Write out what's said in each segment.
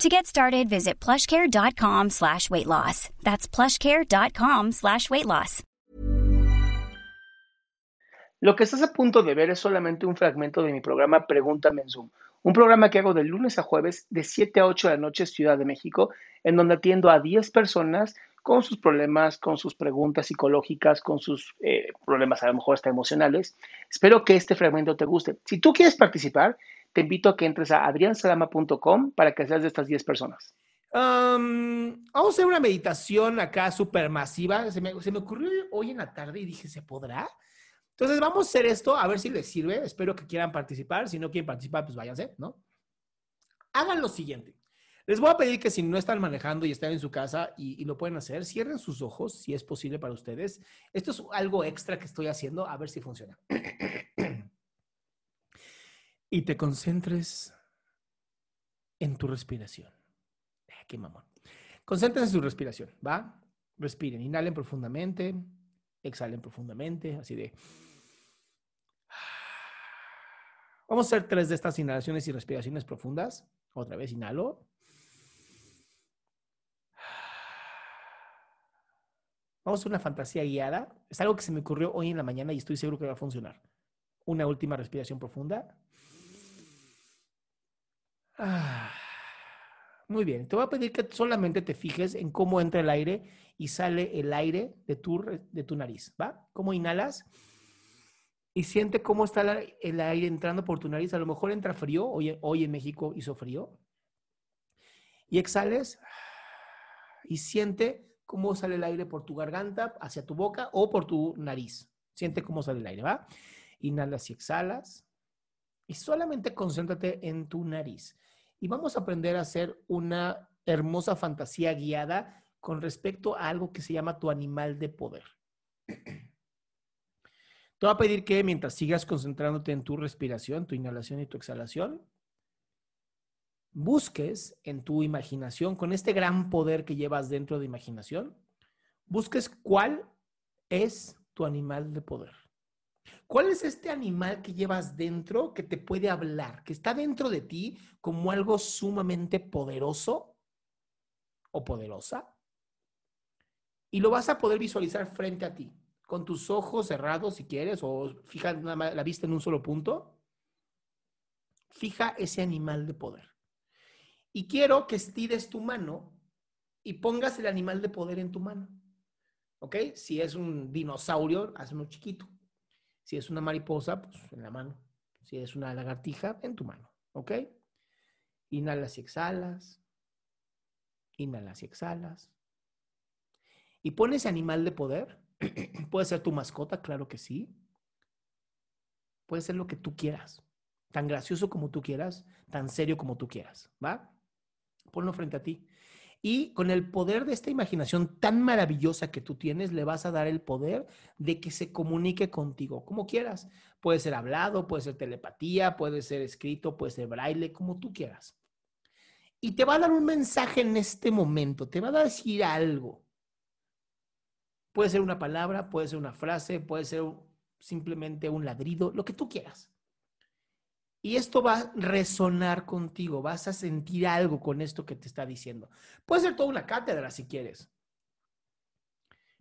To get started, visit plushcare.com slash weight loss. That's plushcare.com slash weight loss. Lo que estás a punto de ver es solamente un fragmento de mi programa Pregúntame en Zoom, un programa que hago de lunes a jueves de 7 a 8 de la noche Ciudad de México, en donde atiendo a 10 personas con sus problemas, con sus preguntas psicológicas, con sus eh, problemas a lo mejor hasta emocionales. Espero que este fragmento te guste. Si tú quieres participar, te invito a que entres a adriansalama.com para que seas de estas 10 personas. Um, vamos a hacer una meditación acá súper masiva. Se me, se ocurrió hoy en la tarde y dije, ¿se podrá? Entonces vamos a hacer esto, a ver si les sirve. Espero que quieran participar. Si no quieren participar, pues váyanse, ¿no? Hagan lo siguiente. Les voy a pedir que si no están manejando y están en su casa y, y, lo pueden hacer, cierren sus ojos si es posible para ustedes. Esto es algo extra que estoy haciendo, a ver si funciona. Y te concentres en tu respiración. Ah, qué mamón. Concéntrense en su respiración, ¿va? Respiren, inhalen profundamente, exhalen profundamente, así de... Vamos a hacer tres de estas inhalaciones y respiraciones profundas. Otra vez, inhalo. Vamos a hacer una fantasía guiada. Es algo que se me ocurrió hoy en la mañana y estoy seguro que va a funcionar. Una última respiración profunda. Ah, muy bien. Te voy a pedir que solamente te fijes en cómo entra el aire y sale el aire de tu, de tu nariz. ¿Va? ¿Cómo inhalas? Y siente cómo está el aire entrando por tu nariz. A lo mejor entra frío. Hoy, hoy en México hizo frío. Y exhales. Y siente cómo sale el aire por tu garganta, hacia tu boca o por tu nariz. Siente cómo sale el aire, ¿va? Inhalas y exhalas. Y solamente concéntrate en tu nariz. Y vamos a aprender a hacer una hermosa fantasía guiada con respecto a algo que se llama tu animal de poder. Te voy a pedir que mientras sigas concentrándote en tu respiración, tu inhalación y tu exhalación, busques en tu imaginación, con este gran poder que llevas dentro de imaginación, busques cuál es tu animal de poder. ¿Cuál es este animal que llevas dentro que te puede hablar, que está dentro de ti como algo sumamente poderoso o poderosa? Y lo vas a poder visualizar frente a ti, con tus ojos cerrados si quieres, o fija la vista en un solo punto. Fija ese animal de poder. Y quiero que estires tu mano y pongas el animal de poder en tu mano. ¿Ok? Si es un dinosaurio, hazlo chiquito. Si es una mariposa, pues en la mano. Si es una lagartija, en tu mano. ¿Ok? Inhalas y exhalas. Inhalas y exhalas. Y pones animal de poder. Puede ser tu mascota, claro que sí. Puede ser lo que tú quieras. Tan gracioso como tú quieras, tan serio como tú quieras. ¿Va? Ponlo frente a ti. Y con el poder de esta imaginación tan maravillosa que tú tienes, le vas a dar el poder de que se comunique contigo, como quieras. Puede ser hablado, puede ser telepatía, puede ser escrito, puede ser braille, como tú quieras. Y te va a dar un mensaje en este momento, te va a decir algo. Puede ser una palabra, puede ser una frase, puede ser simplemente un ladrido, lo que tú quieras. Y esto va a resonar contigo, vas a sentir algo con esto que te está diciendo. Puede ser toda una cátedra si quieres.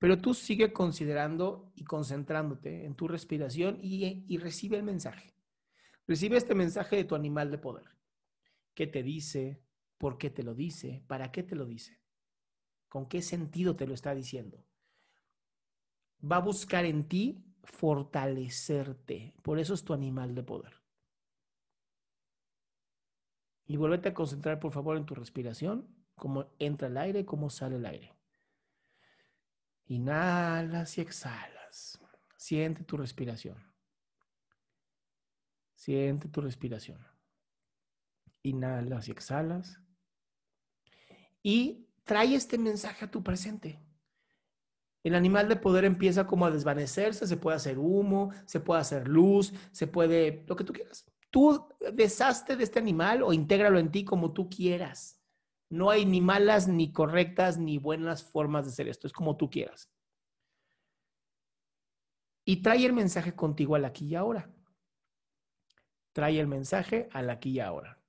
Pero tú sigue considerando y concentrándote en tu respiración y, y recibe el mensaje. Recibe este mensaje de tu animal de poder. ¿Qué te dice? ¿Por qué te lo dice? ¿Para qué te lo dice? ¿Con qué sentido te lo está diciendo? Va a buscar en ti fortalecerte. Por eso es tu animal de poder. Y vuélvete a concentrar, por favor, en tu respiración, cómo entra el aire, cómo sale el aire. Inhalas y exhalas. Siente tu respiración. Siente tu respiración. Inhalas y exhalas. Y trae este mensaje a tu presente. El animal de poder empieza como a desvanecerse, se puede hacer humo, se puede hacer luz, se puede, lo que tú quieras tú deshazte de este animal o intégralo en ti como tú quieras. No hay ni malas, ni correctas, ni buenas formas de hacer esto. Es como tú quieras. Y trae el mensaje contigo al aquí y ahora. Trae el mensaje al aquí y ahora.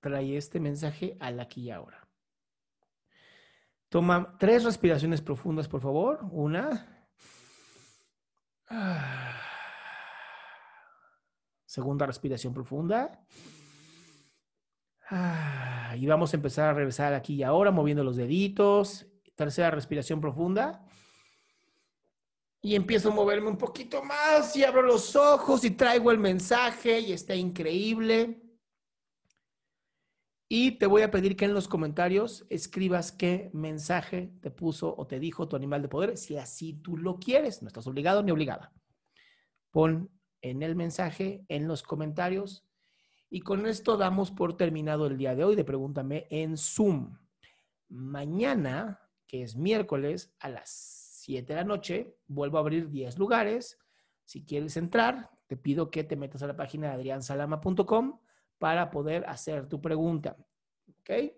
Trae este mensaje al aquí y ahora. Toma tres respiraciones profundas, por favor. Una. Ah. Segunda respiración profunda. Ah, y vamos a empezar a regresar aquí y ahora, moviendo los deditos. Tercera respiración profunda. Y empiezo a moverme un poquito más y abro los ojos y traigo el mensaje y está increíble. Y te voy a pedir que en los comentarios escribas qué mensaje te puso o te dijo tu animal de poder, si así tú lo quieres. No estás obligado ni obligada. Pon en el mensaje, en los comentarios. Y con esto damos por terminado el día de hoy de Pregúntame en Zoom. Mañana, que es miércoles, a las 7 de la noche, vuelvo a abrir 10 lugares. Si quieres entrar, te pido que te metas a la página de adriansalama.com para poder hacer tu pregunta. ¿Ok?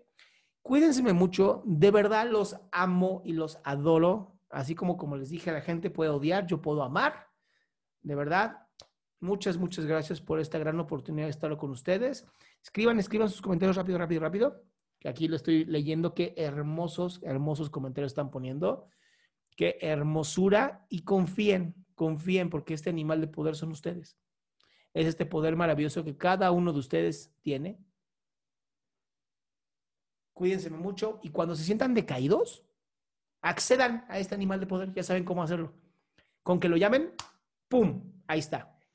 Cuídense mucho. De verdad los amo y los adoro. Así como como les dije, la gente puede odiar, yo puedo amar. De verdad, Muchas, muchas gracias por esta gran oportunidad de estar con ustedes. Escriban, escriban sus comentarios rápido, rápido, rápido. Aquí lo estoy leyendo. Qué hermosos, hermosos comentarios están poniendo. Qué hermosura. Y confíen, confíen, porque este animal de poder son ustedes. Es este poder maravilloso que cada uno de ustedes tiene. Cuídense mucho y cuando se sientan decaídos, accedan a este animal de poder. Ya saben cómo hacerlo. Con que lo llamen, ¡pum! Ahí está.